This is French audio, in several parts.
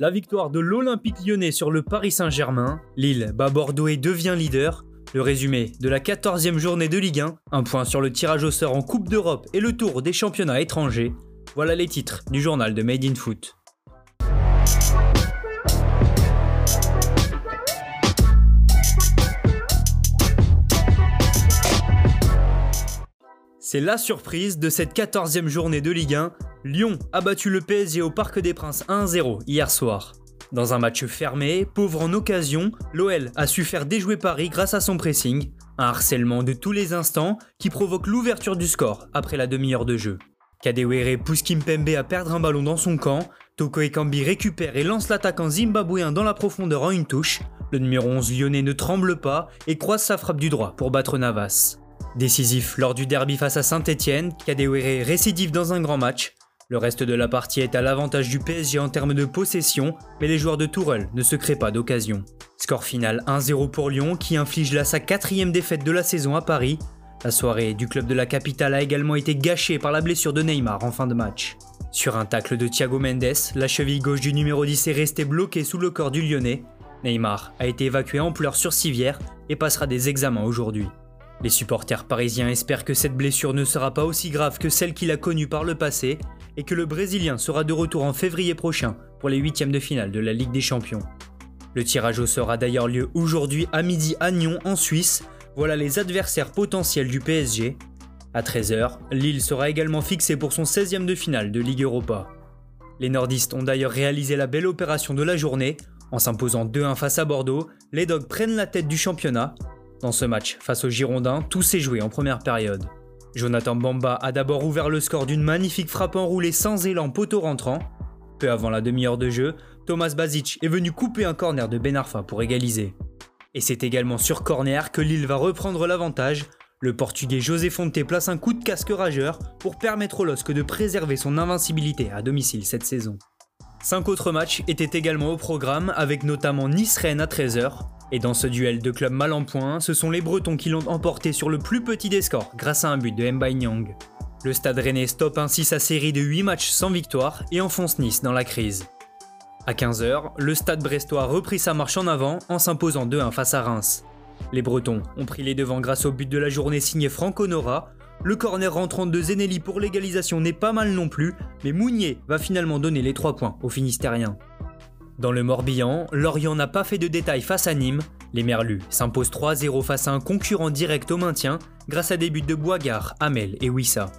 la victoire de l'Olympique lyonnais sur le Paris Saint-Germain, Lille bat Bordeaux et devient leader, le résumé de la 14e journée de Ligue 1, un point sur le tirage au sort en Coupe d'Europe et le tour des championnats étrangers, voilà les titres du journal de Made in Foot. C'est la surprise de cette 14e journée de Ligue 1. Lyon a battu le PSG au Parc des Princes 1-0 hier soir. Dans un match fermé, pauvre en occasion, l'OL a su faire déjouer Paris grâce à son pressing, un harcèlement de tous les instants qui provoque l'ouverture du score après la demi-heure de jeu. Kadewere pousse Kimpembe à perdre un ballon dans son camp, Toko Ekambi récupère et lance l'attaquant zimbabwéen dans la profondeur en une touche, le numéro 11 lyonnais ne tremble pas et croise sa frappe du droit pour battre Navas. Décisif lors du derby face à Saint-Etienne, Kadewere récidive dans un grand match. Le reste de la partie est à l'avantage du PSG en termes de possession, mais les joueurs de Tourelle ne se créent pas d'occasion. Score final 1-0 pour Lyon qui inflige là sa quatrième défaite de la saison à Paris. La soirée du club de la capitale a également été gâchée par la blessure de Neymar en fin de match. Sur un tacle de Thiago Mendes, la cheville gauche du numéro 10 est restée bloquée sous le corps du Lyonnais. Neymar a été évacué en pleurs sur civière et passera des examens aujourd'hui. Les supporters parisiens espèrent que cette blessure ne sera pas aussi grave que celle qu'il a connue par le passé et que le Brésilien sera de retour en février prochain pour les huitièmes de finale de la Ligue des Champions. Le tirage au sort a d'ailleurs lieu aujourd'hui à midi à Nyon en Suisse. Voilà les adversaires potentiels du PSG. À 13h, Lille sera également fixé pour son 16e de finale de Ligue Europa. Les nordistes ont d'ailleurs réalisé la belle opération de la journée. En s'imposant 2-1 face à Bordeaux, les Dogs prennent la tête du championnat dans ce match, face aux Girondins, tout s'est joué en première période. Jonathan Bamba a d'abord ouvert le score d'une magnifique frappe enroulée sans élan poteau rentrant. Peu avant la demi-heure de jeu, Thomas Bazic est venu couper un corner de Ben Arfa pour égaliser. Et c'est également sur corner que Lille va reprendre l'avantage. Le portugais José Fonte place un coup de casque rageur pour permettre au LOSC de préserver son invincibilité à domicile cette saison. Cinq autres matchs étaient également au programme avec notamment Nice-Rennes à 13h, et dans ce duel de clubs mal en point, ce sont les Bretons qui l'ont emporté sur le plus petit des scores grâce à un but de Mbaye Nyang. Le Stade Rennais stoppe ainsi sa série de 8 matchs sans victoire et enfonce Nice dans la crise. À 15h, le Stade Brestois reprit sa marche en avant en s'imposant 2-1 face à Reims. Les Bretons ont pris les devants grâce au but de la journée signé Franco Nora. Le corner rentrant de Zenelli pour l'égalisation n'est pas mal non plus, mais Mounier va finalement donner les 3 points aux Finistériens. Dans le Morbihan, Lorient n'a pas fait de détails face à Nîmes. Les Merlus s'imposent 3-0 face à un concurrent direct au maintien grâce à des buts de Boigard, Hamel et Wissa.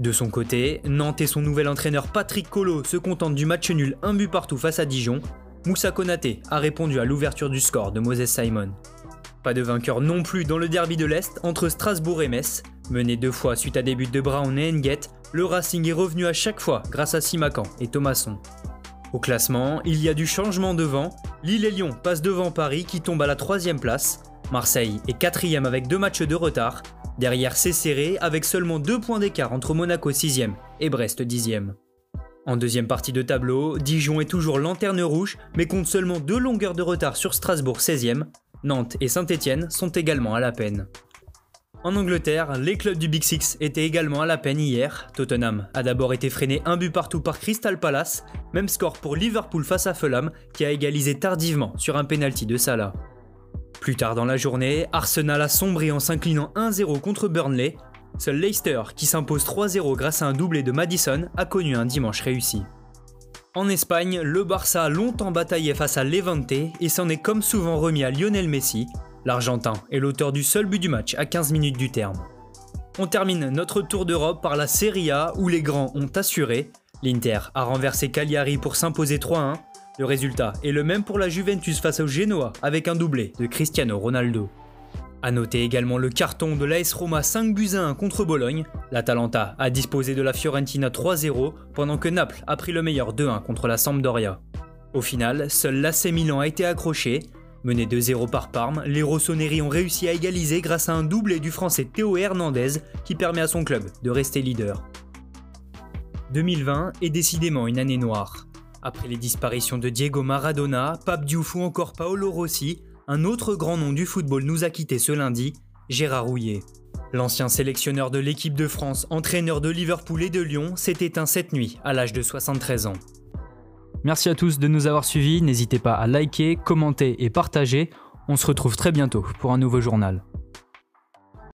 De son côté, Nantes et son nouvel entraîneur Patrick Collot se contentent du match nul un but partout face à Dijon. Moussa Konaté a répondu à l'ouverture du score de Moses Simon. Pas de vainqueur non plus dans le derby de l'Est entre Strasbourg et Metz. Mené deux fois suite à des buts de Brown et Nguet, le Racing est revenu à chaque fois grâce à Simacan et Thomasson. Au classement, il y a du changement devant. Lille et Lyon passent devant Paris qui tombe à la troisième place. Marseille est quatrième avec deux matchs de retard. Derrière, c'est serré avec seulement deux points d'écart entre Monaco 6ème et Brest 10ème. En deuxième partie de tableau, Dijon est toujours lanterne rouge, mais compte seulement deux longueurs de retard sur Strasbourg 16ème. Nantes et Saint-Etienne sont également à la peine. En Angleterre, les clubs du Big Six étaient également à la peine hier. Tottenham a d'abord été freiné un but partout par Crystal Palace, même score pour Liverpool face à Fulham qui a égalisé tardivement sur un penalty de Salah. Plus tard dans la journée, Arsenal a sombré en s'inclinant 1-0 contre Burnley. Seul Leicester, qui s'impose 3-0 grâce à un doublé de Madison, a connu un dimanche réussi. En Espagne, le Barça a longtemps bataillé face à Levante et s'en est comme souvent remis à Lionel Messi, L'Argentin est l'auteur du seul but du match à 15 minutes du terme. On termine notre tour d'Europe par la Serie A où les grands ont assuré. L'Inter a renversé Cagliari pour s'imposer 3-1. Le résultat est le même pour la Juventus face au Genoa avec un doublé de Cristiano Ronaldo. A noter également le carton de l'AS Roma 5 buts à 1 contre Bologne. L'Atalanta a disposé de la Fiorentina 3-0 pendant que Naples a pris le meilleur 2-1 contre la Sampdoria. Au final, seul l'AC Milan a été accroché, Menés 2-0 par Parme, les Rossoneri ont réussi à égaliser grâce à un doublé du français Théo Hernandez qui permet à son club de rester leader. 2020 est décidément une année noire. Après les disparitions de Diego Maradona, Pape Diouf ou encore Paolo Rossi, un autre grand nom du football nous a quittés ce lundi, Gérard Rouillet. L'ancien sélectionneur de l'équipe de France, entraîneur de Liverpool et de Lyon, s'est éteint cette nuit à l'âge de 73 ans. Merci à tous de nous avoir suivis, n'hésitez pas à liker, commenter et partager. On se retrouve très bientôt pour un nouveau journal.